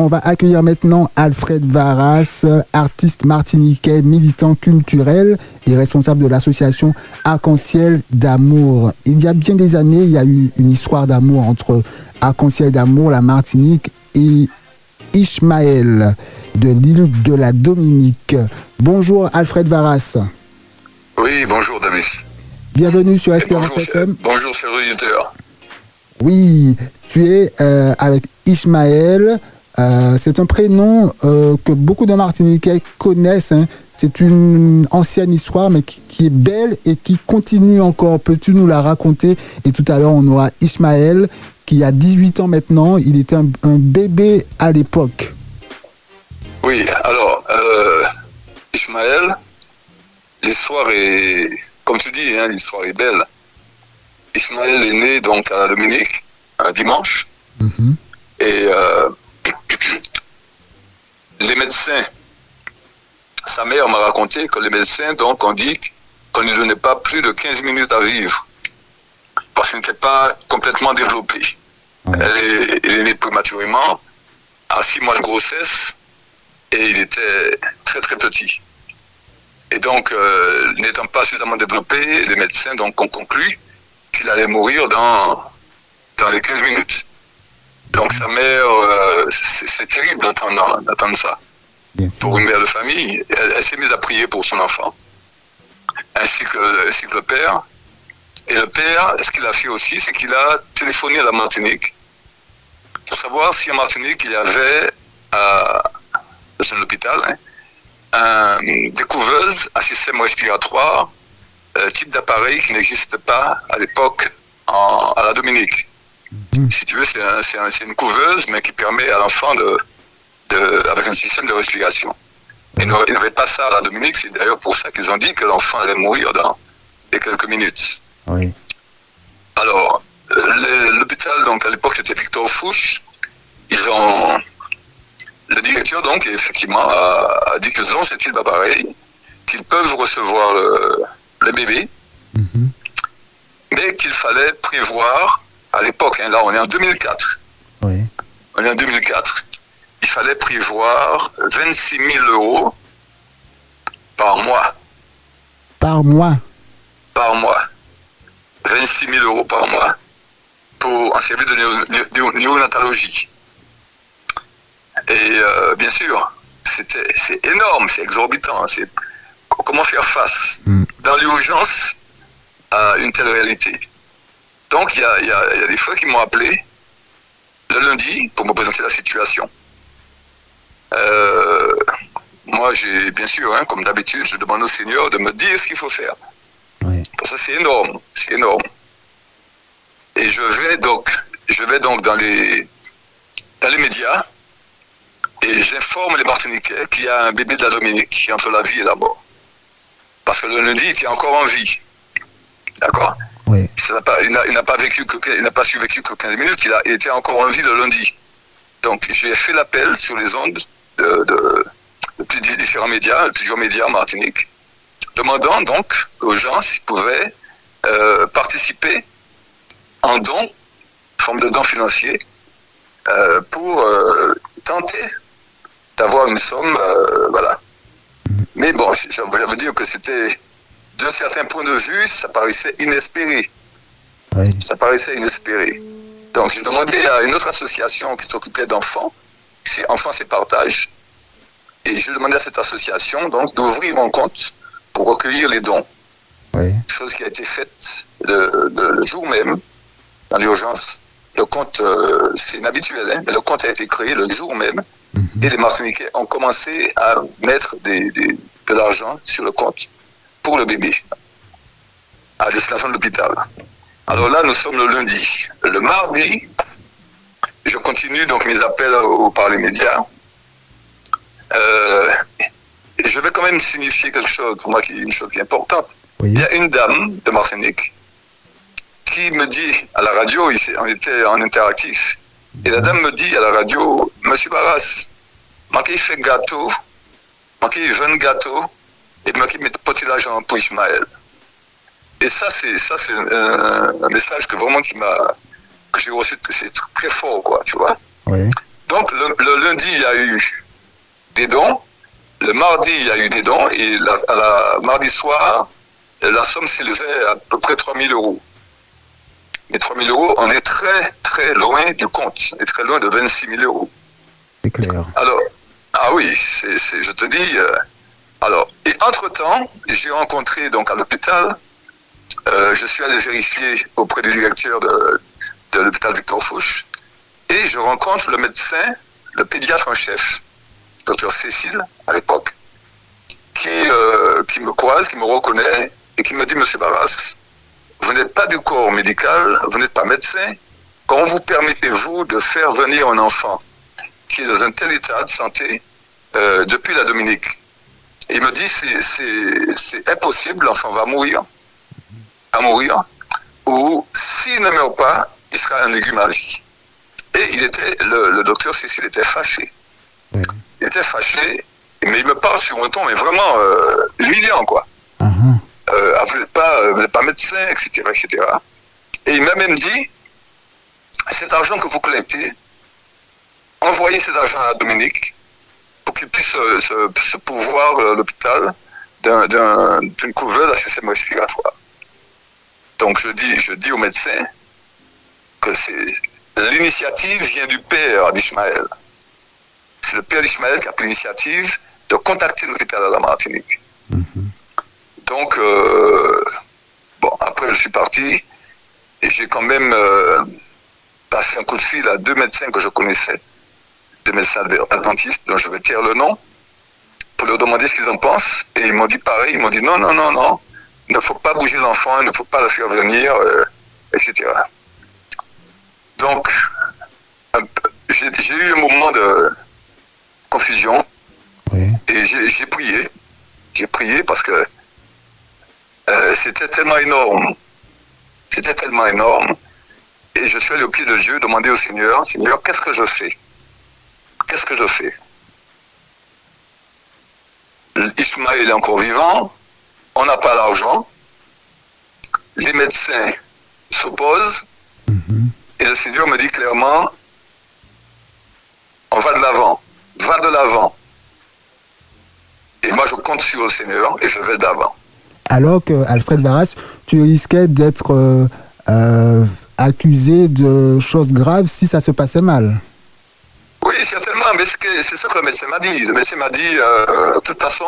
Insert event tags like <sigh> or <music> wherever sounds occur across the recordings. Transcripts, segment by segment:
On va accueillir maintenant Alfred Varas, artiste martiniquais, militant culturel et responsable de l'association Arc-en-Ciel d'amour. Il y a bien des années, il y a eu une histoire d'amour entre Arc-en-Ciel d'amour, la Martinique et Ishmaël de l'île de la Dominique. Bonjour Alfred Varas. Oui, bonjour David. Bienvenue sur Espérance FM. Bonjour, chers auditeurs. Oui, tu es euh, avec Ishmaël. Euh, c'est un prénom euh, que beaucoup de Martiniquais connaissent. Hein. C'est une ancienne histoire, mais qui, est belle et qui continue encore. Peux-tu nous la raconter? Et tout à l'heure, on aura Ishmaël, qui a 18 ans maintenant. Il était un, bébé à l'époque. Oui, alors, euh, Ishmaël, l'histoire est, comme tu dis, hein, l'histoire est belle. Ishmaël est né donc à Dominique, un dimanche. Mm-hmm. Et les médecins, sa mère m'a raconté que les médecins, donc, ont dit qu'on ne donnait pas plus de 15 minutes à vivre parce qu'il n'était pas complètement développé. Elle, est, née prématurément, à 6 mois de grossesse, et il était très très petit. Et donc, euh, n'étant pas suffisamment développé, les médecins donc, ont conclu qu'il allait mourir dans, dans les 15 minutes. Donc sa mère, euh, c'est terrible d'entendre ça. Pour une mère de famille, elle, s'est mise à prier pour son enfant, ainsi que, le père. Et le père, ce qu'il a fait aussi, c'est qu'il a téléphoné à la Martinique pour savoir si en Martinique il y avait, euh, dans un hôpital, hein, une découveuse à système respiratoire, euh, type d'appareil qui n'existe pas à l'époque à la Dominique. Si tu veux, c'est une couveuse, mais qui permet à l'enfant de, de, avec un système de respiration. Ils n'avaient pas ça à la Dominique, c'est d'ailleurs pour ça qu'ils ont dit que l'enfant allait mourir dans les quelques minutes. Oui. Alors, l'hôpital, donc à l'époque c'était Victor Fouche, ils ont. Le directeur, donc, effectivement, a, dit qu'ils ont ce type d'appareil, qu'ils peuvent recevoir le, le bébé, mm-hmm. mais qu'il fallait prévoir à l'époque, hein, là on est en 2004. Oui. On est en 2004. Il fallait prévoir 26 000 euros par mois. Par mois Par mois. 26 000 euros par mois pour un service de néonatologie. Et euh, bien sûr, c'est énorme, c'est exorbitant. Comment faire face hmm. dans l'urgence à une telle réalité? Donc, il y a, des fois qui m'ont appelé le lundi pour me présenter la situation. Euh, moi, j'ai bien sûr, hein, comme d'habitude, je demande au Seigneur de me dire ce qu'il faut faire. Parce que c'est énorme, c'est énorme. Et je vais donc, je vais donc dans les, dans les médias et j'informe les Martiniquais qu'il y a un bébé de la Dominique qui est entre la vie et la mort. Parce que le lundi, il était encore en vie. D'accord? Il n'a pas vécu que, n'a pas survécu que 15 minutes, il, a, été encore en vie le lundi. Donc j'ai fait l'appel sur les ondes de, de, différents médias, plusieurs médias Martinique, demandant donc aux gens s'ils pouvaient euh, participer en don, forme de don financier, euh, pour euh, tenter d'avoir une somme, voilà. Mais bon, ça veut dire que c'était d'un certain point de vue, ça paraissait inespéré. Ça paraissait inespéré. Donc, j'ai demandé à une autre association qui s'occupait d'enfants, c'est Enfants et Partage, et j'ai demandé à cette association donc d'ouvrir un compte pour recueillir les dons. Chose qui a été faite le, jour même, dans l'urgence. Le compte, euh, c'est inhabituel, hein, mais le compte a été créé le jour même. Mhm. Et les Martiniquais ont commencé à mettre de l'argent sur le compte pour le bébé, à destination de l'hôpital. Alors là, nous sommes le lundi. Le mardi, je continue donc mes appels par les médias. Euh, je vais quand même signifier quelque chose, pour moi, qui est une chose qui est importante. Il y a une dame de Martinique qui me dit à la radio, on était en interactif, et la dame me dit à la radio, Monsieur Barras, manquez fait gâteau, manquez jeune gâteau, et moi qui mets petit l'argent pour Ismaël. Et ça, c'est ça, c'est un, message que vraiment qui m'a que j'ai reçu, c'est très fort, quoi, tu vois. Oui. Donc le, lundi, il y a eu des dons. Le mardi, il y a eu des dons. Et la, à la mardi soir, la somme s'élevait à peu près 3 000 euros. Mais 3 000 euros, on est très, très loin du compte. On est très loin de 26 000 euros. C'est clair. Alors, ah oui, c'est, je te dis. Alors, et entre-temps, j'ai rencontré donc à l'hôpital, euh, je suis allé vérifier auprès du directeur de, l'hôpital Victor Fouche, et je rencontre le médecin, le pédiatre en chef, docteur Cécile, à l'époque, qui, euh, qui me croise, qui me reconnaît, et qui me dit, Monsieur Barras, vous n'êtes pas du corps médical, vous n'êtes pas médecin, comment vous permettez-vous de faire venir un enfant qui est dans un tel état de santé euh, depuis la Dominique? Il me dit, c'est impossible, l'enfant va mourir, va mourir, ou s'il ne meurt pas, il sera un légume à vie. Et il était, le, docteur Cécile était fâché. Il était fâché, mais il me parle sur un ton, mais vraiment euh, humiliant, quoi. Uh-huh. Euh, vous n'êtes pas, pas, médecin, etc., etc. Et il m'a même dit, cet argent que vous collectez, envoyez cet argent à Dominique pour qu'il puisse se, pouvoir euh, l'hôpital d'une couveuse à système respiratoire. Donc je dis, je dis au médecin que l'initiative vient du père d'Ismaël. C'est le père d'Ismaël qui a pris l'initiative de contacter l'hôpital de la Martinique. Mm-hmm. Donc, euh, bon, après, je suis parti et j'ai quand même euh, passé un coup de fil à deux médecins que je connaissais, des médecins adventistes, dont je vais tirer le nom, pour leur demander ce qu'ils en pensent. Et ils m'ont dit pareil, ils m'ont dit non, non, non, non, il ne faut pas bouger l'enfant, il ne faut pas le faire venir, euh, etc. Donc, j'ai eu un moment de confusion et j'ai prié. J'ai prié parce que euh, c'était tellement énorme. C'était tellement énorme. Et je suis allé au pied de Dieu demander au Seigneur, Seigneur, qu'est-ce que je fais? Qu'est-ce que je fais? Ismaël est encore vivant, on n'a pas l'argent, les médecins s'opposent, mhm. et le Seigneur me dit clairement, on va de l'avant, va de l'avant. Et moi, je compte sur le Seigneur et je vais d'avant alors que Alfred Varas, tu risquais d'être euh, euh, accusé de choses graves si ça se passait mal. Oui, certainement, mais c'est ce que le médecin m'a dit. Le médecin m'a dit, euh, de toute façon,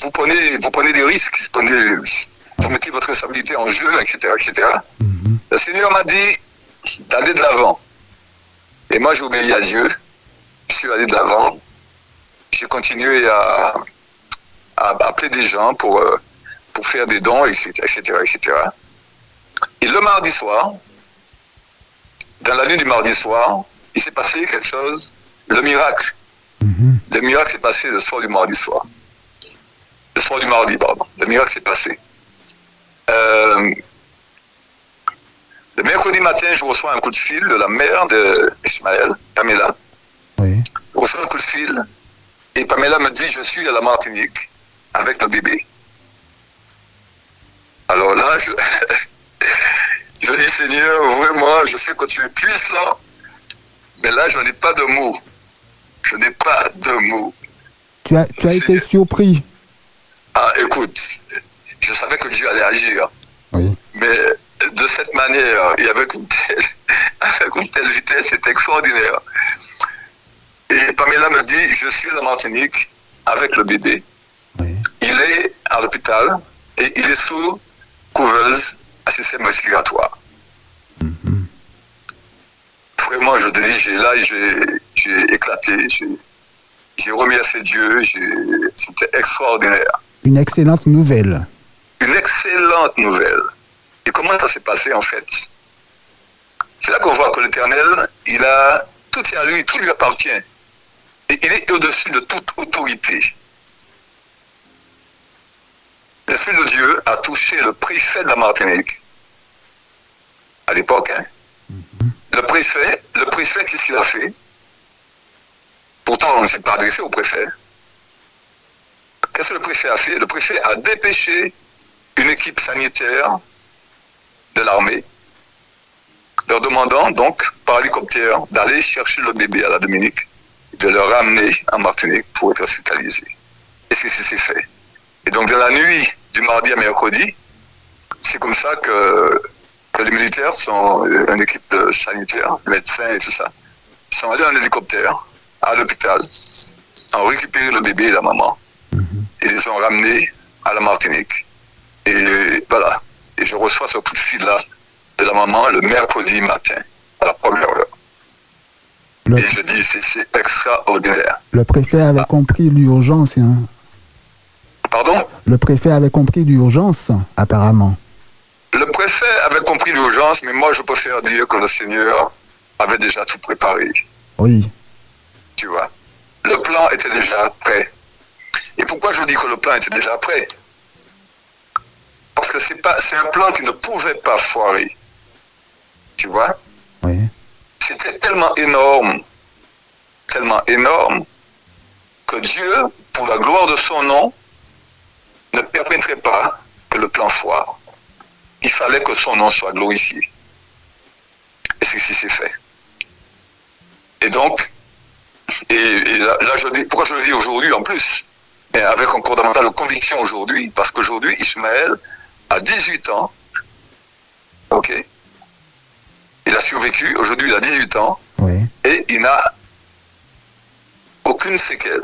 vous, prenez, vous prenez des risques, vous, mettez votre responsabilité en jeu, etc. etc. Mhm. Le Seigneur m'a dit d'aller de l'avant. Et moi, j'ai obéi à Dieu. Je suis allé de l'avant. J'ai continué à, à, appeler des gens pour, pour faire des dons, etc., etc., Et le mardi soir, dans la nuit du mardi soir, il s'est passé quelque chose, le miracle. Mm-hmm. Le miracle s'est passé le soir du mardi soir. Le soir du mardi, pardon. Le miracle s'est passé. Euh, le mercredi matin, je reçois un coup de fil de la mère d'Ismaël, Pamela. Oui. Je reçois un coup de fil et Pamela me dit Je suis à la Martinique avec le bébé. Alors là, je, <laughs> je dis Seigneur, vraiment, je sais que tu es puissant, mais là, je n'ai pas de mots. Je n'ai pas de mots. Tu as, tu as été surpris. Ah, écoute, je savais que Dieu allait agir. Oui. Mais de cette manière, et avec une telle, <laughs> avec une telle vitesse, c'est extraordinaire. Et Pamela me dit, je suis à Martinique avec le bébé. Oui. Il est à l'hôpital et il est sous couveuse à système respiratoire. Mm-hmm. Vraiment, je te dis, là, j'ai éclaté, j'ai remercié Dieu, c'était extraordinaire. Une excellente nouvelle. Une excellente nouvelle. Et comment ça s'est passé en fait? C'est là qu'on voit que l'Éternel, il a tout est à lui, tout lui appartient. Et il est au-dessus de toute autorité. L'Esprit de Dieu a touché le préfet de la Martinique. À l'époque, hein? Mhm. Le préfet, le préfet, qu'est-ce qu'il a fait? Pourtant, on ne s'est pas adressé au préfet. Qu'est-ce que le préfet a fait? Le préfet a dépêché une équipe sanitaire de l'armée leur demandant donc par hélicoptère d'aller chercher le bébé à la Dominique, de le ramener en Martinique pour être hospitalisé. Et c'est ce qui s'est fait. Et donc, de la nuit du mardi à mercredi, c'est comme ça que, les militaires sont une équipe de sanitaires, médecins et tout ça, sont allés en hélicoptère à l'hôpital, ont récupéré le bébé et la maman, mhm. et les ont ramenés à la Martinique. Et voilà. Et je reçois ce coup de fil-là de la maman le mercredi matin, à la première heure. Et je dis, c'est extraordinaire. Le préfet avait compris l'urgence. Hein. Pardon? Le préfet avait compris l'urgence, apparemment. Le préfet avait compris l'urgence, mais moi, je préfère dire que le Seigneur avait déjà tout préparé. Oui. Tu vois. Le plan était déjà prêt. Et pourquoi je dis que le plan était déjà prêt? Parce que c'est pas, c'est un plan qui ne pouvait pas foirer. Tu vois? Oui. C'était tellement énorme, tellement énorme, que Dieu, pour la gloire de son nom, ne permettrait pas que le plan foire. Il fallait que son nom soit glorifié. Et c'est ce qui s'est fait. Et donc, et, là, je dis, pourquoi je le dis aujourd'hui en plus? Et Avec encore davantage de conviction aujourd'hui, parce qu'aujourd'hui, Ismaël a 18 ans. OK? Il a survécu, aujourd'hui il a 18 ans. Et il n'a aucune séquelle.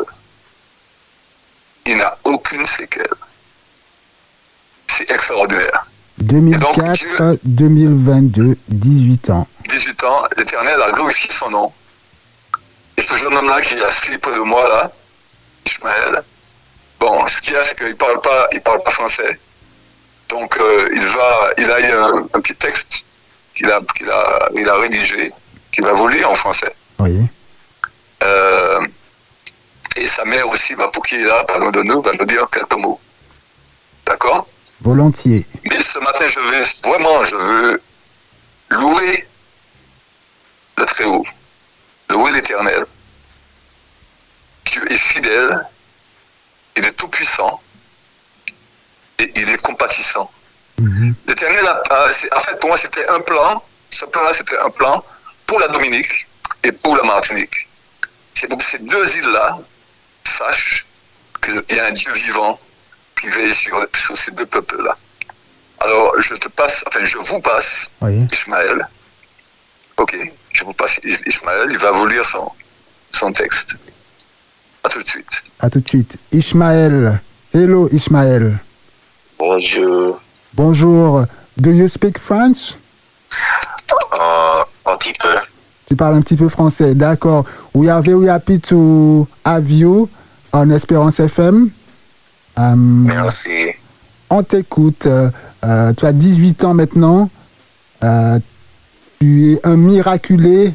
Il n'a aucune séquelle. C'est extraordinaire. 2004, 2022, 18 ans. 18 ans, l'Éternel a glorifié son nom. Et ce jeune homme-là qui est assis près de moi, là, Ismaël, bon, ce qu'il y a, c'est qu'il ne parle, pas, il parle pas français. Donc, euh, il, va, il a un, un petit texte qu'il a, qu'il a, il a rédigé, qu'il va vous lire en français. Oui. Euh, et sa mère aussi, bah, pour qui est là, loin de nous, va nous dire quelques mots. D'accord? Volontiers. Mais ce matin, je veux vraiment, je veux louer le Très-Haut, louer l'Éternel. Dieu est fidèle, il est tout-puissant et il est compatissant. Mhm. L'Éternel, en fait, pour moi, c'était un plan. Ce plan-là, c'était un plan pour la Dominique et pour la Martinique. C'est pour que ces deux îles-là sachent qu'il y a un Dieu vivant qui veille sur, ces deux peuples-là. Alors, je te passe, enfin, je vous passe Ismaël. Ok, je vous passe Ismaël, il va vous lire son, son texte. À tout de suite. À tout de suite. Ismaël. Hello, Ismaël. Bonjour. Bonjour. Do you speak French? Uh, un petit peu. Tu parles un petit peu français, d'accord. We are very happy to have you on Espérance FM. Euh, Merci. On t'écoute. Euh, euh, tu as 18 ans maintenant. Tu es un miraculé.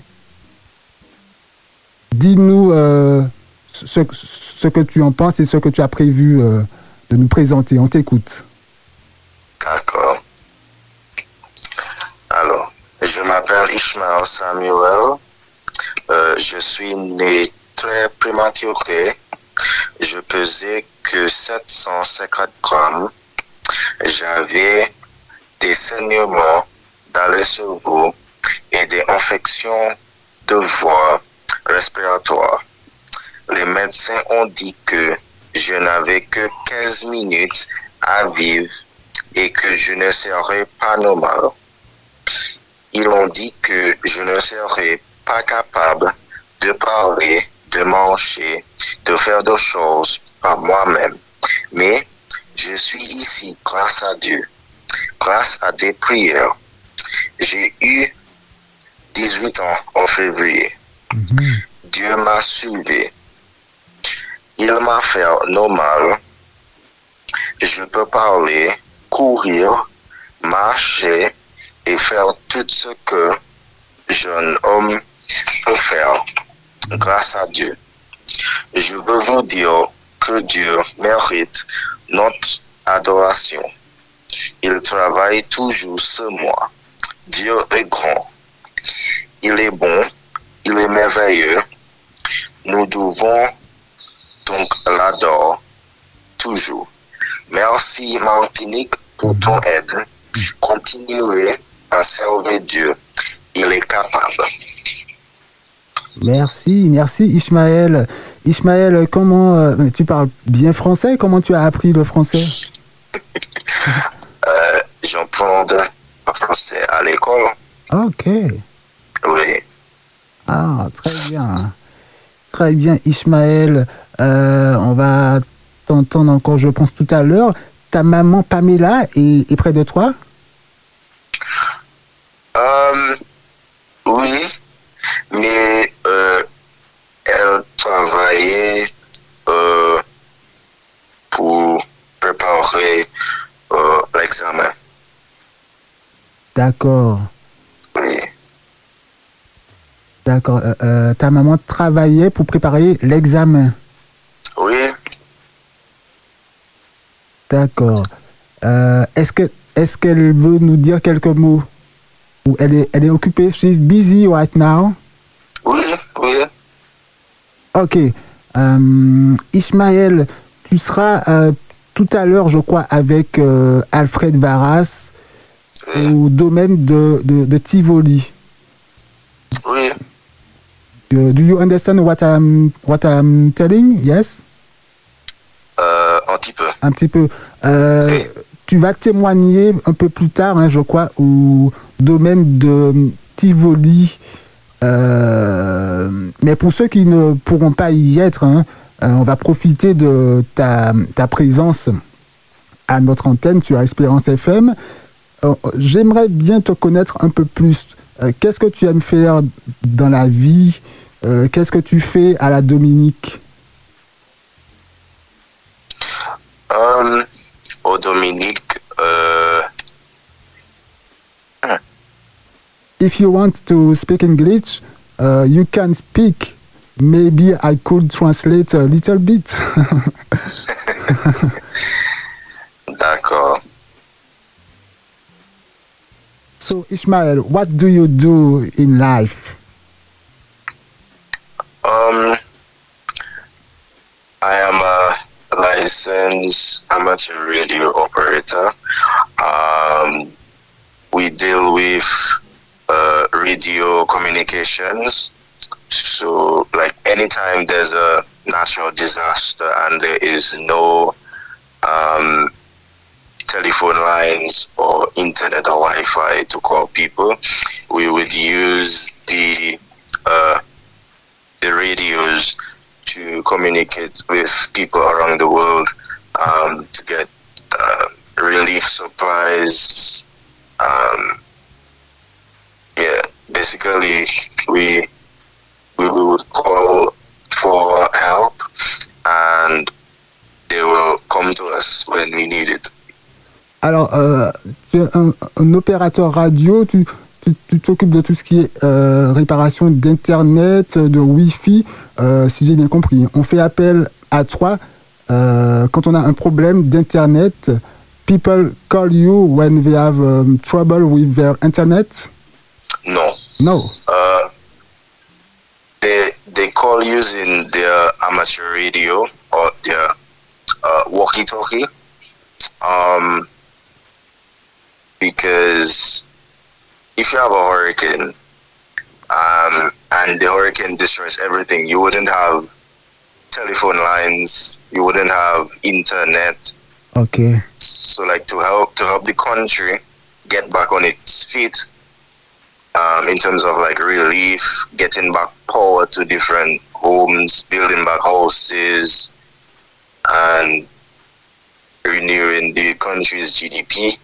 Dis-nous ce, ce, que tu en penses et ce que tu as prévu de nous présenter. On t'écoute. D'accord. Alors, je m'appelle Ishmael Samuel. je suis né très prématuré. Je pesais que 750 grammes, j'avais des saignements dans le cerveau et des infections de voie respiratoire. Les médecins ont dit que je n'avais que 15 minutes à vivre et que je ne serais pas normal. Ils ont dit que je ne serais pas capable de parler, de manger, de faire des choses par moi-même. Mais je suis ici grâce à Dieu, grâce à des prières. J'ai eu 18 ans en février. Mhm. Dieu m'a sauvé. Il m'a fait normal. Je peux parler, courir, marcher et faire tout ce que jeune homme peut faire grâce à Dieu. Je veux vous dire que Dieu mérite notre adoration. Il travaille toujours sur moi. Dieu est grand. Il est bon. Il est merveilleux. Nous devons donc l'adorer toujours. Merci Martinique pour ton aide. Continuez à servir Dieu. il est capable. Merci, merci Ismaël. Ismaël, comment euh, tu parles bien français? Comment tu as appris le français? <laughs> Euh, J'apprends le français à l'école. Ok. Oui. Ah, très bien. Très bien, Ismaël. Euh, on va t'entendre encore, je pense, tout à l'heure. Ta maman Pamela est, près de toi? Euh, Oui, mais euh, elle travaillait pour préparer l'examen. D'accord. D'accord. ta maman travaillait pour préparer l'examen Oui. D'accord. Euh, est-ce que est-ce qu'elle veut nous dire quelques mots? Ou elle est elle est occupée? She's busy right now? Oui, oui. Ok. Euh, Ismaël, tu seras euh, tout à l'heure, je crois, avec Alfred Varas au domaine de, de, de Tivoli. Oui. do you understand what I'm what I'm telling? Yes? Euh, un petit peu. Un petit peu. Euh, tu vas témoigner un peu plus tard, hein, je crois, au domaine de Tivoli. Euh, mais pour ceux qui ne pourront pas y être, hein, on va profiter de ta, ta, présence à notre antenne sur Espérance FM. J'aimerais bien te connaître un peu plus. Qu'est-ce que tu aimes faire dans la vie? Qu'est-ce que tu fais à la Dominique? Um, au Dominique, uh, if you want to speak English, uh, you can speak. Maybe I could translate a little bit. <laughs> D'accord. So, Ishmael, what do you do in life? Um, I am a licensed amateur radio operator. Um, we deal with uh, radio communications. So, like anytime there's a natural disaster and there is no um, telephone lines or internet or Wi-Fi to call people, we would use the uh, the radios to communicate with people around the world um, to get uh, relief supplies. Tu es un, un, opérateur radio, tu, tu t'occupes de tout ce qui est euh, réparation d'Internet, de Wi-Fi, euh, si j'ai bien compris. On fait appel à toi euh, quand on a un problème d'Internet. People call you when they have um, trouble with their Internet? No. No. Uh, they, they call using their amateur radio or their uh, walkie-talkie. Um, because if you have a hurricane um, and the hurricane destroys everything, you wouldn't have telephone lines, you wouldn't have internet. Okay. So, like to help to help the country get back on its feet, um, in terms of like relief, getting back power to different homes, building back houses, and renewing the country's GDP,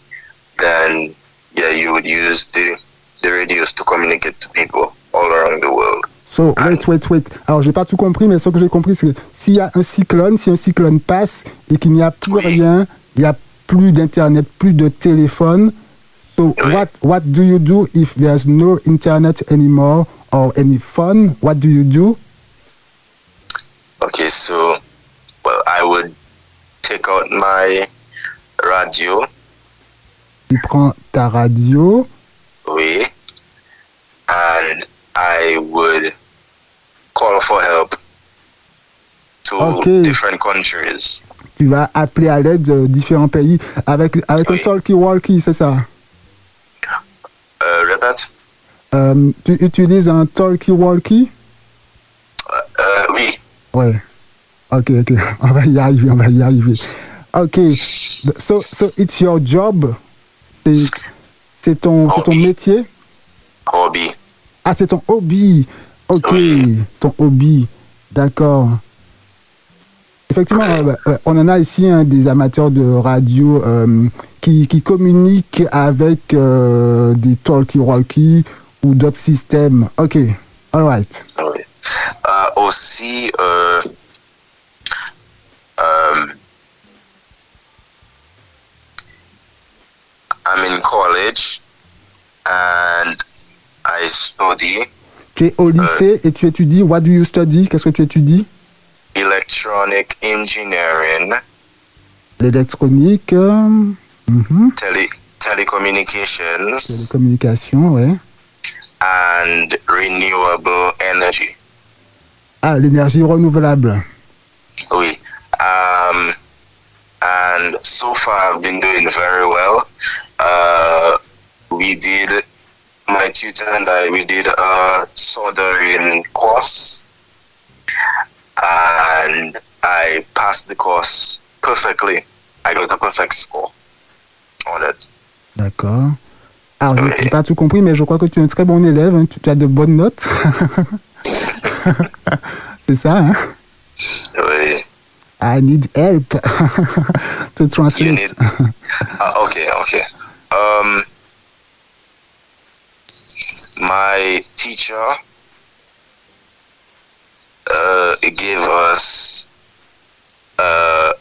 then yeah, you would use the the radios to communicate to people all around the world. So, wait, wait, wait. Alors, j'ai pas tout compris, mais ce que j'ai compris, c'est que s'il y a un cyclone, si un cyclone passe et qu'il n'y a plus oui. rien, il n'y a plus d'internet, plus de téléphone. So, oui. what what do you do if there's no internet anymore or any phone? What do you do? Okay, so, well, I would take out my radio. Tu prends ta radio. Oui. And I would call for help to okay. different countries. Tu vas appeler à l'aide de différents pays avec, avec Oui. un talkie-walkie, c'est ça? Uh, repeat? Euh, tu utilises un talkie-walkie euh, Oui. Ouais. Ok, ok. <laughs> On va y arriver, on va y arriver. Ok. So, so it's your job. C'est ton, ton métier? Hobby. Ah, c'est ton hobby. Ok. Ton hobby. D'accord. Effectivement, on en a ici hein, des amateurs de radio euh, qui, qui, communiquent avec euh, des talkie-walkie ou d'autres systèmes. Ok, all right. Oui. Euh, aussi, euh, um, I'm in college and I study. Tu es au lycée et tu étudies. What do you study? Qu'est-ce que tu étudies? Electronic engineering. L'électronique. Mm -hmm. Tele telecommunications. Télécommunications, ouais. And renewable energy. Ah, l'énergie renouvelable. Oui. Um, and so far I've been doing very well. Uh, we did, my tutor and I, we did a soldering course and I passed the course perfectly. I got a perfect score on it. D'accord. Alors, oui. je n'ai pas tout compris, mais je crois que tu es un très bon élève. Hein. Tu, tu, as de bonnes notes. <laughs> C'est ça, hein? Oui. I need help <laughs> to translate. Need, uh, okay, okay. Um, my teacher uh, gave us a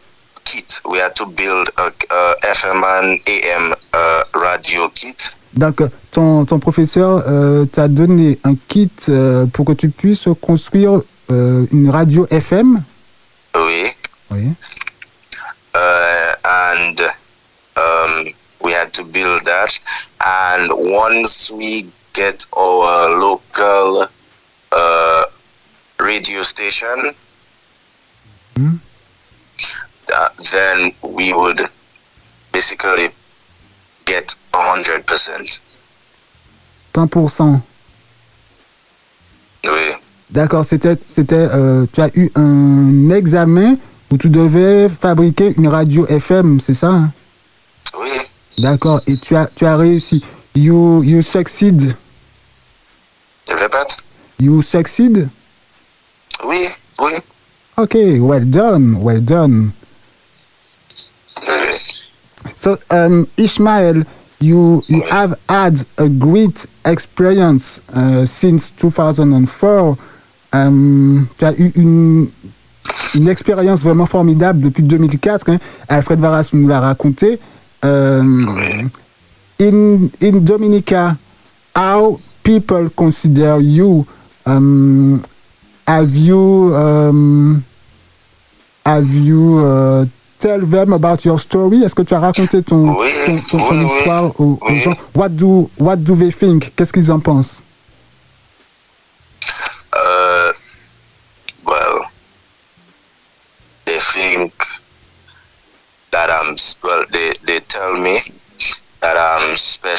kit. We had to build a, a FM and AM uh, radio kit. Donc, ton, ton professeur euh, t'a donné un kit euh, pour que tu puisses construire euh, une radio FM Oui. Oui. Uh, and we had to build that. And once we get our local uh, radio station, mm. uh, then we would basically get 100%. 100%. Oui. D'accord, c'était, c'était, euh, tu as eu un examen où tu devais fabriquer une radio FM, c'est ça hein? Oui. D'accord, et tu as, tu as réussi. You, you succeed. Répète. You succeed? Oui, oui. Ok, well done, well done. So, um, Ishmael, you you have had a great experience uh, since 2004. Um, tu as eu une, une expérience vraiment formidable depuis 2004. Hein. Alfred Varas nous l'a raconté. Um, oui. in, in Dominica, how people consider you? Um, have you um, have you uh, tell them about your story? Est-ce que tu as raconté ton, oui, ton, ton, ton oui, histoire aux, aux oui. gens? What do what do they think? Qu'est-ce qu'ils en pensent?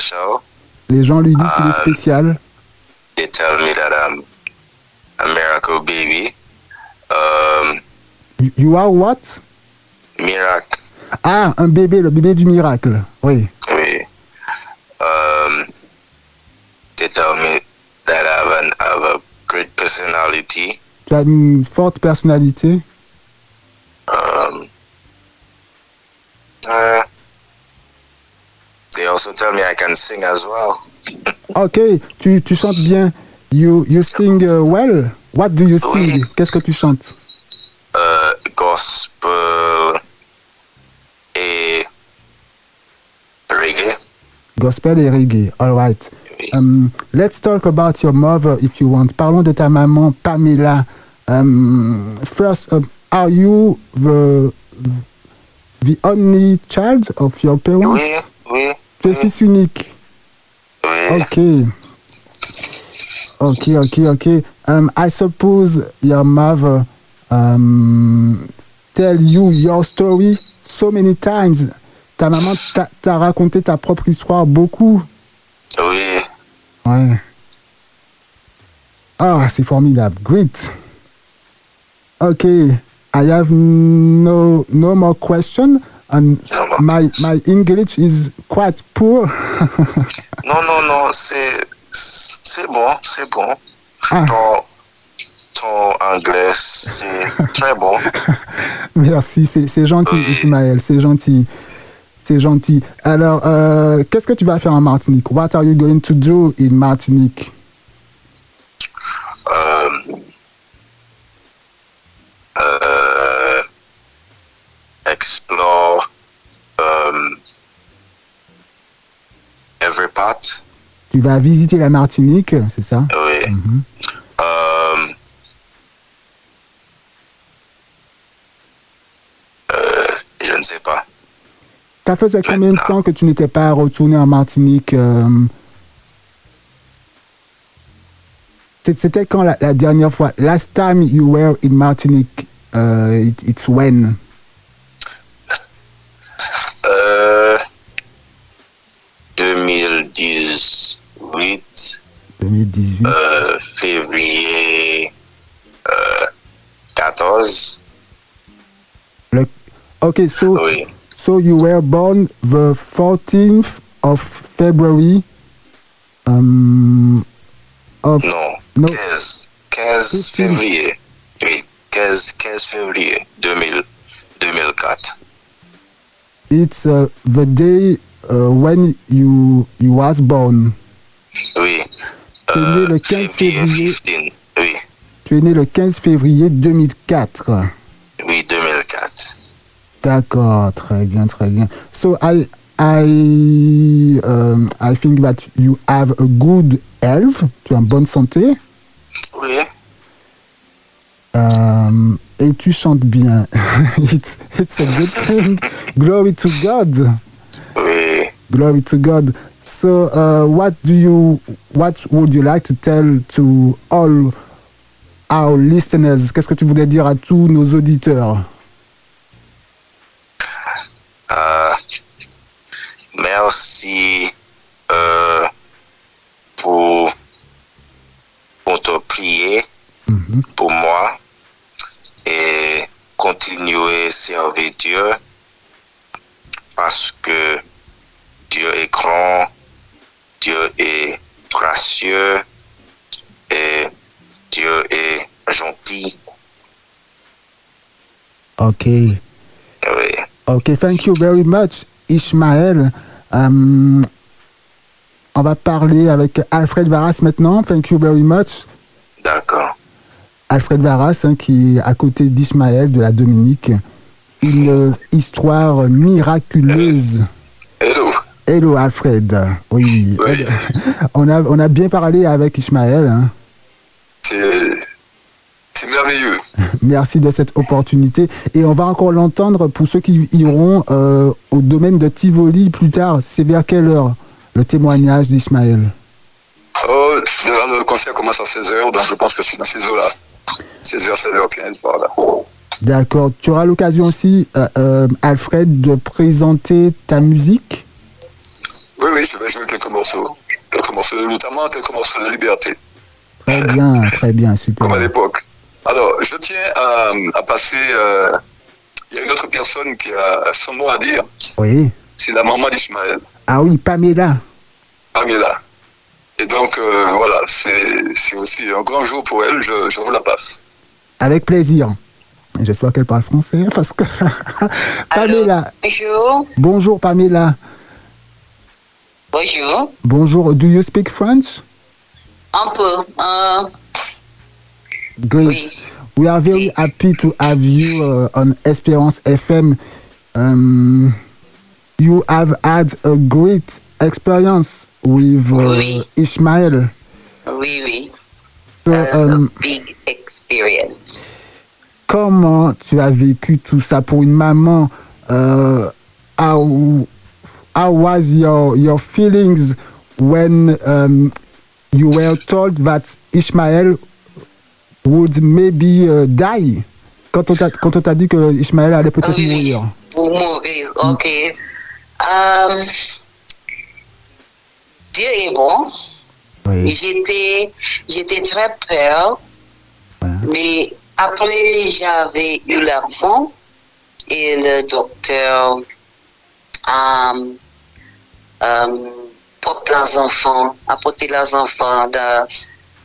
Special. Les gens lui disent qu'il est spécial. They tell me that I'm a miracle baby. Um, You- You are what? miracle. Ah, un bébé, le bébé du miracle. Oui. Oui. Um, they tell me that I have, an, I have a great personality. Tu as une forte personnalité. Um, uh, they also tell me I can sing as well. Ok, tu, tu chantes bien. You, you sing uh, well? What do you sing? Qu'est-ce que tu chantes? Uh, gospel, et reggae. Gospel et reggae. All right. Oui. Um, let's talk about your mother if you want. Parlons de ta maman, Pamela. Um, first, um, are you the, the only child of your parents? Oui, oui, Oui, fils unique. oui. Ok. Ok, ok, ok. Um, I suppose your mother um, tell you your story so many times. Ta maman t'a t'a raconté ta propre histoire beaucoup. Oui, Ouais. Ah, c'est formidable. Great. Ok. I have no, no more question. And my, my English is quite poor. <laughs> non, non, non, c'est, c'est bon, c'est bon. Ah. Ton, ton anglais, c'est très bon. <laughs> Merci, c'est gentil, Ismaël, c'est gentil. C'est gentil. Alors, euh, qu'est-ce que tu vas faire en Martinique? What are you going to do in Martinique? Euh, euh, explore um, every part. Tu vas visiter la Martinique, c'est ça? Oui. Mm je ne sais pas. Ça faisait combien de temps que tu n'étais pas retourné en Martinique? C'était quand la, la, dernière fois? Last time you were in Martinique, uh, it, it's when? Février euh, 14. Le, ok, so, oui. so you were born the 14th of February. Um, of, non. No. 15, 15 février. Oui, 15, 15 février 2000, 2004. It's uh, the day uh, when you, you was born. Oui. Tu es euh, né le 15 février. 15, oui. Tu es né le 15 février 2004. Oui, 2004. D'accord, très bien, très bien. So I I um, I think that you have a good health. Tu es en bonne santé. Oui. Um, et tu chantes bien. <laughs> it's, it's a good thing. Glory to God. Oui. Glory to God. So, uh, what do you, what would you like to tell to all our listeners? Qu'est-ce que tu voudrais dire à tous nos auditeurs? Uh, merci uh, pour pour te prier mm -hmm. pour moi et continuer à servir Dieu parce que Dieu est grand, Dieu est gracieux et Dieu est gentil. Ok. Oui. Ok, thank you very much, Ishmael. Um, on va parler avec Alfred Varas maintenant. Thank you very much. D'accord. Alfred Varas, hein, qui est à côté d'Ismaël de la Dominique. Une histoire miraculeuse. Hello. Alfred. Oui. Oui. On, a, on a bien parlé avec Ismaël. Hein. C'est merveilleux. Merci de cette opportunité. Et on va encore l'entendre pour ceux qui iront euh, au domaine de Tivoli plus tard. C'est vers quelle heure le témoignage d'Ismaël? Oh, le concert commence à 16h, donc je pense que c'est dans ces eaux-là. 16h, 16h15, par là. D'accord. Tu auras l'occasion aussi, euh, euh, Alfred, de présenter ta musique? Oui, oui, je vais jouer quelques morceaux. Quelques morceaux, notamment quelques morceaux de liberté. Très bien, très bien, super. Comme à l'époque. Alors, je tiens à, à passer. Euh, il y a une autre personne qui a son mot à dire. Oui. C'est la maman d'Ismaël. Ah oui, Pamela. Pamela. Et donc, euh, voilà, c'est aussi un grand jour pour elle. Je, je vous la passe. Avec plaisir. J'espère qu'elle parle français parce que. <laughs> Pamela. Bonjour. Bonjour, Pamela. Bonjour. Bonjour. Do you speak French? Un peu. Uh, Great. Oui. We are very happy to have you uh, on Espérance FM. Um, you have had a great experience with uh, Oui. Ishmael. oui, oui. So, Uh, um, big experience. comment tu as vécu tout ça pour une maman? Uh, how, how was your, your feelings when um, you were told that Ishmael would maybe uh, die? Quand on t'a dit que Ishmael allait peut-être oui, oui. mourir. Mourir, ok. Um, Dieu est bon. Oui. J'étais, j'étais très peur, Ouais. mais après j'avais eu l'enfant et le docteur euh, euh, porte les enfants, a porté les enfants dans,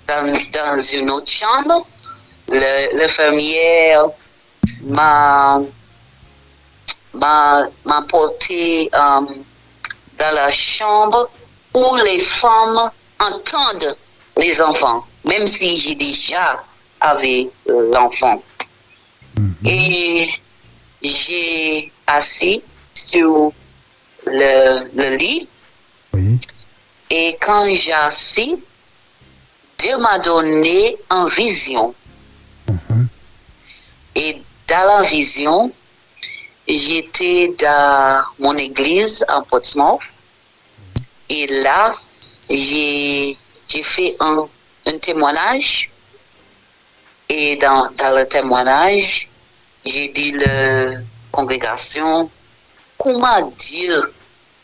dans, dans une autre chambre. Le- L'infirmière m'a m'a m'a porté euh, dans la chambre où les femmes entendent les enfants, même si j'ai déjà avec euh, l'enfant. Et j'ai assis sur le, le lit Oui. et quand j'ai assis, Dieu m'a donné une vision. Et dans la vision, j'étais dans mon église à Portsmouth. Et là, j'ai j'ai fait un, un témoignage. Et dans, dans le témoignage, j'ai dit à la congrégation comment Dieu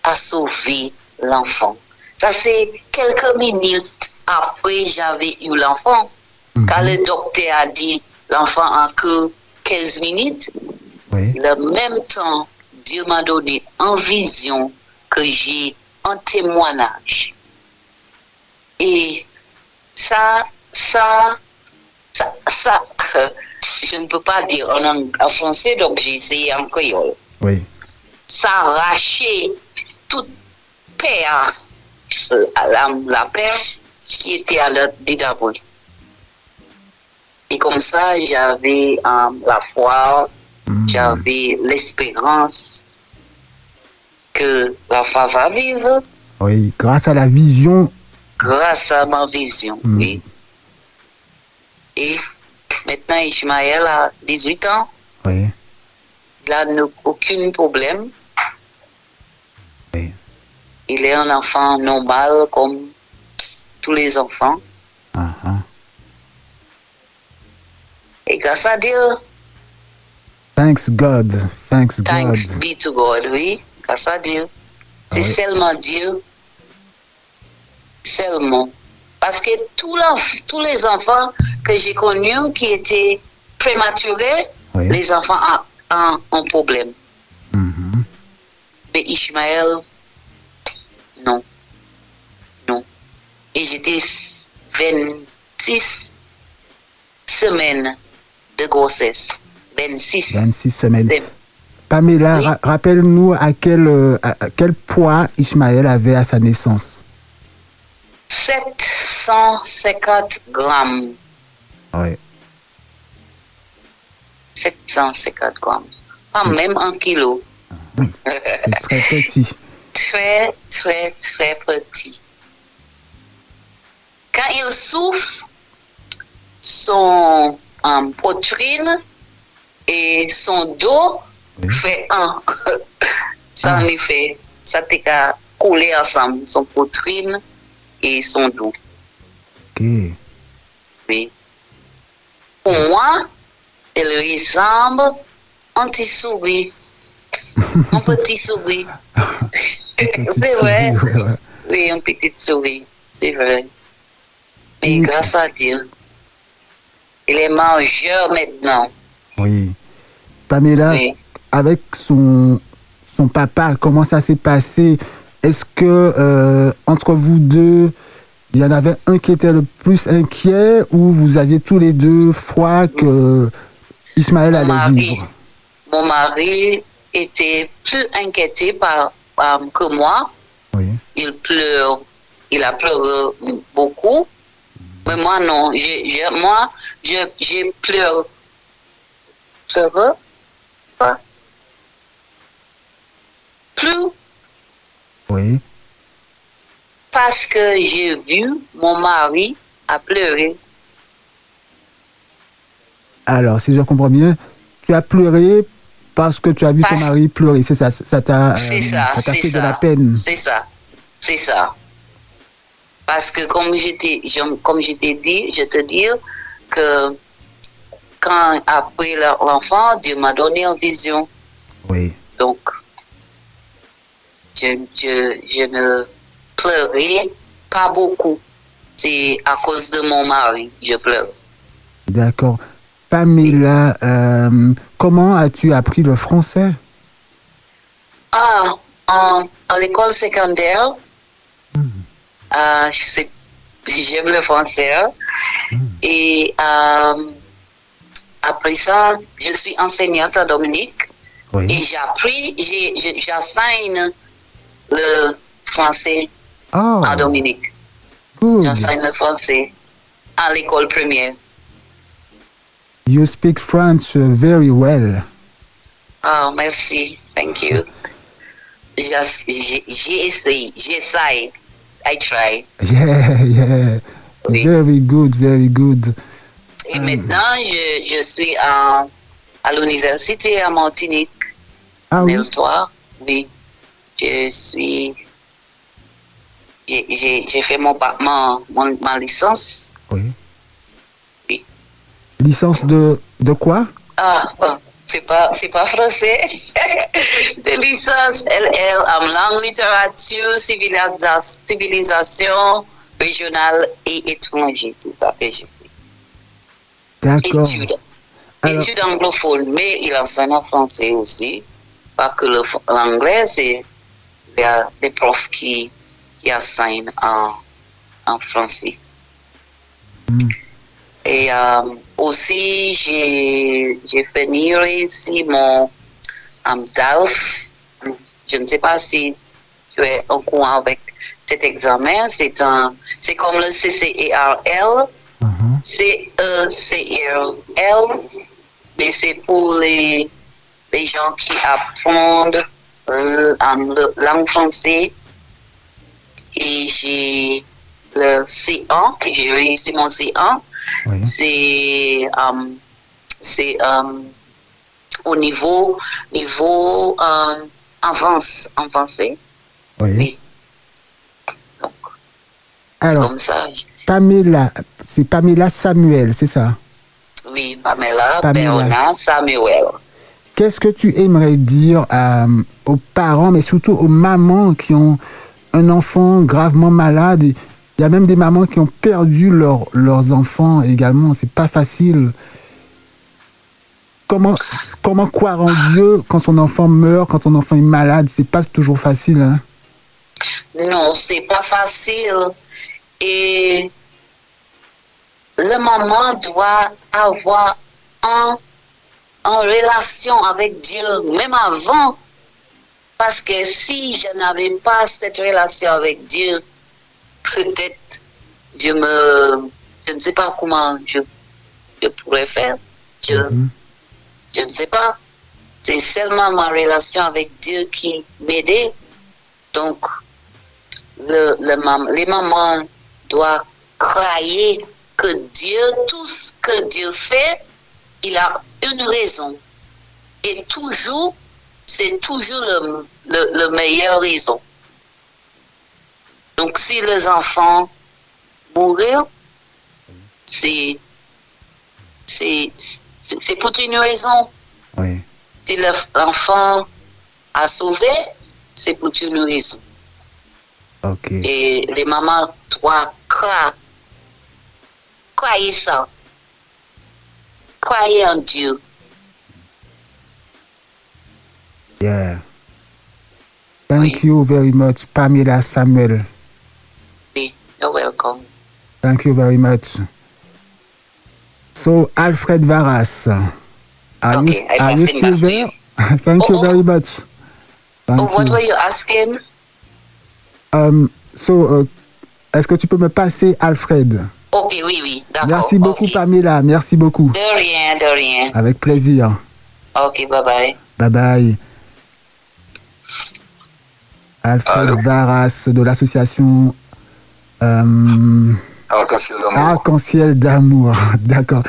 a sauvé l'enfant. Ça, c'est quelques minutes après j'avais eu l'enfant. Quand le docteur a dit l'enfant a que 15 minutes, Oui. le même temps, Dieu m'a donné en vision que j'ai un témoignage. Et ça, ça, ça, ça, je ne peux pas dire en, en français, donc j'ai essayé en créole. Oui. Ça a arraché toute à la, la peur qui était à l'autre d'abord. Et comme ça, j'avais euh, la foi, Mm. j'avais l'espérance que l'enfant va vivre Oui. Grâce à la vision. grâce à ma vision. Mm. Oui. Et maintenant, Ishmael a 18 ans. Oui. Il n'a aucun problème. Oui. Il est un enfant normal comme tous les enfants. Ah, ah. Et grâce à Dieu, Thanks God. Thanks thanks God. be to God, oui. Grâce à Dieu. C'est Oui. seulement Dieu. Seulement. Parce que tous, les enfants que j'ai connus qui étaient prématurés, Oui. les enfants ont un problème. Mais Ishmaël, non. Non. Et j'étais 26 semaines de grossesse. 26. 26 semaines. Pamela, Oui. ra- rappelle-nous à quel, euh, à quel poids Ishmaël avait à sa naissance. 750 grammes. Oui. 750 grammes. Pas même un kilo. C'est très petit. très, très, très petit. Quand il souffle, son poitrine et son dos Oui. fait un. <laughs> ça Ah. en effet, ça t'est qu'à couler ensemble, son poitrine et son dos. Ok. Oui. Pour moi, il ressemble à un petit souris. Un petit souris. Petite C'est vrai. ouais. Oui, une petite souris, c'est vrai. Mais grâce à Dieu, il est mangeur maintenant. Oui. Pamela, Oui. avec son, son papa, comment ça s'est passé? Est-ce que euh, entre vous deux, il y en avait un qui était le plus inquiet ou vous aviez tous les deux foi que Ismaël Mon allait mari, vivre? Mon mari était plus inquiété par, par- que moi. Oui. Il pleure, il a pleuré beaucoup. Mais moi, non. Je, je- moi, je, je pleure. Pleure pas. Plus? Oui. parce que j'ai vu mon mari a pleuré. Alors, si je comprends bien, tu as pleuré parce que tu as vu ton mari pleurer. C'est ça, ça t'a euh, C'est ça, fait de la peine. C'est ça, c'est ça. Parce que comme je t'ai, je- comme je t'ai dit, je te dis que quand après l'enfant, Dieu m'a donné une vision. Oui. Donc, je, je, je ne pleurais pas beaucoup. c'est à cause de mon mari, je pleure. D'accord. Pamela, euh, comment as-tu appris le français? Ah, en, en l'école secondaire, euh, c'est- j'aime le français. hein. Et euh, après ça, je suis enseignante à Dominique. Et j'ai appris, j'enseigne le français Oh, à Dominique. J'enseigne le français à l'école première. You speak French very well. Ah, merci. Thank you. Essayé, j'essaye. I try. <laughs> Yeah, yeah. Oui. Very good, very good. Et maintenant, je, je suis à, à l'université à Martinique, Ah oui? Meltoir. Oui. Je suis. j'ai- fait mon, mon, mon- ma licence. Oui. Licence de, de quoi? Ah, bon, c'est pas, c'est pas français. <laughs> c'est licence LL en langue, littérature, civilisa- civilisation régionale et étrangère. C'est ça que j'ai fait. D'accord. Études. Alors- Études anglophones, mais il enseigne en français aussi. Pas que l'anglais, c'est il y a des profs qui, qui enseignent en, en français. Hmm. Et euh, aussi, j'ai fini ici mon um, DALF. Je ne sais pas si tu es au courant avec cet examen. C'est un, c'est comme le CCERL. Mhm. C-E-C-R-L, mais c'est pour les, les gens qui apprennent euh, le- langue française. Et j'ai le C1, et j'ai réussi mon C1. Oui. C'est euh, c'est, euh, au niveau, niveau euh, avance, avancé. Oui. Oui. Donc, Alors, comme ça, Pamela, c'est Pamela Samuel, c'est ça? Oui, Pamela, Pamela. Samuel. Qu'est-ce que tu aimerais dire à- aux parents, mais surtout aux mamans qui ont un enfant gravement malade Il y a même des mamans qui ont perdu leur- leurs enfants également. C'est pas facile. Comment, comment croire en Dieu quand son enfant meurt, quand son enfant est malade? C'est pas toujours facile. Hein? Non, c'est pas facile. Et le maman doit avoir un, en relation avec Dieu, même avant. Parce que si je n'avais pas cette relation avec Dieu, peut-être je me, je ne sais pas comment je, je pourrais faire. Je, Mhm. je ne sais pas. C'est seulement ma relation avec Dieu qui m'aidait. Donc, le, le mam- les mamans doivent croire que Dieu, tout ce que Dieu fait, il a une raison. Et toujours, c'est toujours le, le, le meilleur raison. Donc, si les enfants mourent, c'est pour une raison. Oui. Si le- l'enfant a sauvé, c'est pour une raison. Et les mamans doivent croire. Croyez ça. Croyez en Dieu. Yeah. Thank Oui. you very much, Pamela Samuel. You're welcome. Thank you very much. So, Alfred Varas, are you, Okay, I are you still there? <laughs> Thank you Oh, oh. very much. Thank Oh, what you. were you asking? Um, so, uh, est-ce que tu peux me passer Alfred? Ok, oui, oui, d'accord. Merci beaucoup, ok. Pamela. Merci beaucoup. De rien, de rien. Avec plaisir. Ok, bye bye. Bye bye. Alfred Allô? Varas de l'association euh, Arc-en-ciel d'amour. Arc-en-ciel d'amour. <laughs> D'accord.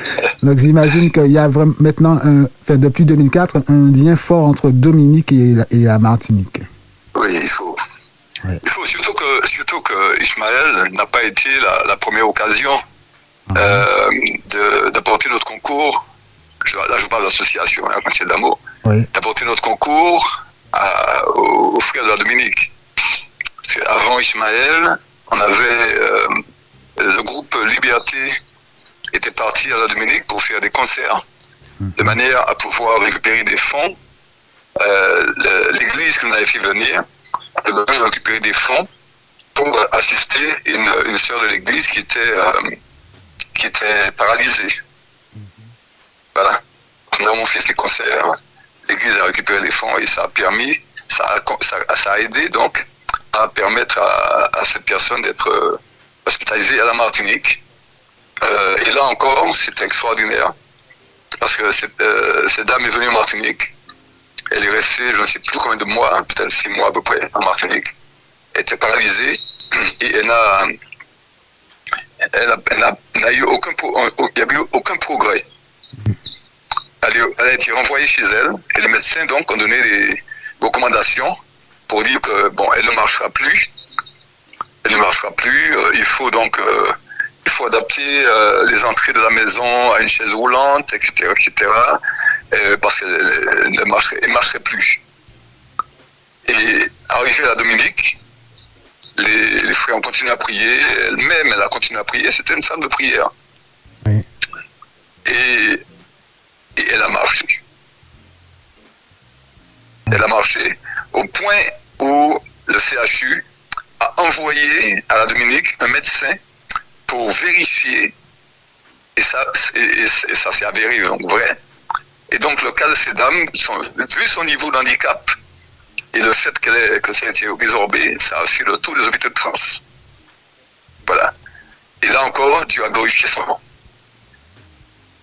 Donc j'imagine qu'il y a vraiment maintenant, un, enfin, depuis 2004, un lien fort entre Dominique et la, et la Martinique. Oui, il faut. Ouais. Il faut surtout que, surtout que Ismaël n'a pas été la, la première occasion euh, de- d'apporter notre concours. Je- là, je parle de l'association hein, Arc-en-ciel d'amour. Oui. D'apporter notre concours à- aux, aux frères de la Dominique. Que Avant Ismaël, on avait euh, le groupe Liberté était parti à la Dominique pour faire des concerts, de manière à pouvoir récupérer des fonds. Euh, L'église qu'on avait fait venir a récupérer des fonds pour assister une, une sœur de l'église qui était, euh, qui était paralysée. Voilà. Nous avons fait ces concerts. L'église a récupéré les fonds et ça a permis, ça a, ça, a aidé donc à permettre à, cette personne d'être euh, hospitalisée à la Martinique. Euh, et là encore, c'était extraordinaire. Parce que cette, euh, cette, dame est venue en Martinique. Elle est restée, je ne sais plus combien de mois, hein, peut-être six mois à peu près, en Martinique. Elle était paralysée <clears throat> et elle n'a elle il n'y a eu aucun progrès. Elle, a été renvoyée chez elle et les médecins donc ont donné des recommandations pour dire que bon, elle ne marchera plus. Elle ne marchera plus. Euh, il faut donc il faut adapter euh, les entrées de la maison à une chaise roulante, etc., etc., euh, parce qu'elle ne marcherait, marcherait, plus. Et arrivé à Dominique, les, frères ont continué à prier, elle-même, elle a continué à prier, c'était une femme de prière. Et, elle a marché. Elle a marché au point où le CHU a envoyé à la Dominique un médecin pour vérifier, et ça, et, ça s'est avéré donc vrai. Et donc le cas de ces dames, vu son niveau d'handicap et le fait que ça a été résorbé, ça a fait le tour des hôpitaux de France. Voilà. Et là encore, Dieu a glorifié son nom.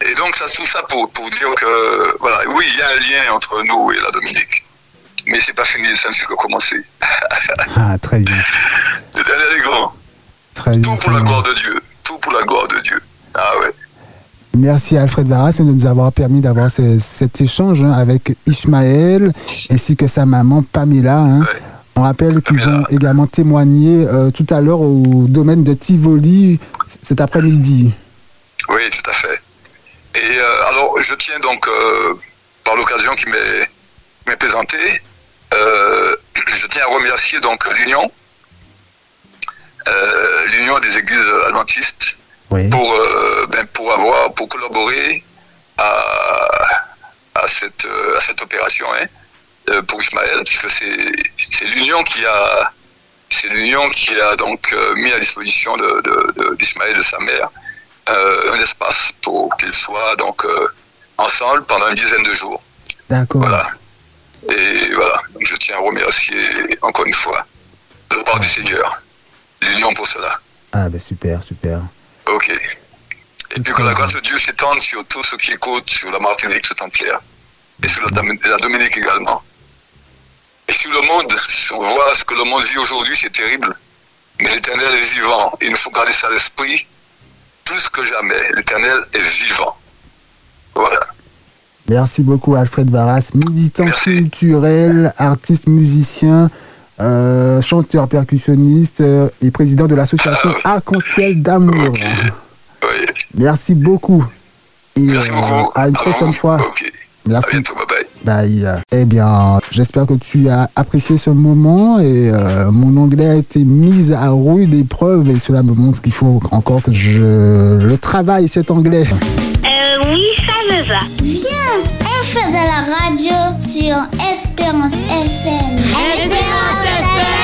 Et donc, ça, tout ça pour, pour dire que, voilà, oui, il y a un lien entre nous et la Dominique. Mais c'est pas fini, ça ne fait que commencer. ah, très bien. C'est dernier grand tout pour la gloire de Dieu. Tout pour la gloire de Dieu. Ah ouais. Merci Alfred Varas de nous avoir permis d'avoir cet échange hein, avec Ishmaël ainsi que sa maman Pamela. Hein. On rappelle qu'ils ont également témoigné euh, tout à l'heure au domaine de Tivoli cet après-midi. Oui, tout à fait. Et euh, alors, je tiens donc, euh, par l'occasion qui m'est présentée, <clears throat> je tiens à remercier donc l'Union euh, l'Union des Églises adventistes pour, euh, ben, pour avoir, pour collaborer à, à, cette, à cette opération hein, euh, pour Ismaël, puisque c'est l'Union qui a c'est l'Union qui a donc mis à disposition d'Ismaël de, de, de, sa mère un espace pour qu'ils soient donc ensemble pendant une dizaine de jours. D'accord. Voilà. Et voilà, je tiens à remercier encore une fois le part du Seigneur l'union pour cela. Ah ben super, super. Ok. Et puis que la grâce de Dieu s'étende sur tous ceux qui écoutent, sur la Martinique, sur entière, et sur la, Dominique également. Et sur le monde, si on voit ce que le monde vit aujourd'hui, c'est terrible. Mais l'Éternel est vivant. Il nous faut garder ça à l'esprit. Plus que jamais, l'Éternel est vivant. Voilà. Merci beaucoup Alfred Varas, militant culturel, artiste, musicien. Euh, chanteur percussionniste euh, et président de l'association ah, Arc-en-Ciel d'amour. Merci beaucoup. Et Merci beaucoup. Euh, à une prochaine fois. Merci. bye. bye. Eh bien, j'espère que tu as apprécié ce moment et mon anglais a été mis à rude épreuve et cela me montre qu'il faut encore que je le travaille cet anglais. oui, ça Bien, elle fait de la radio sur Espérance FM. Espérance FM.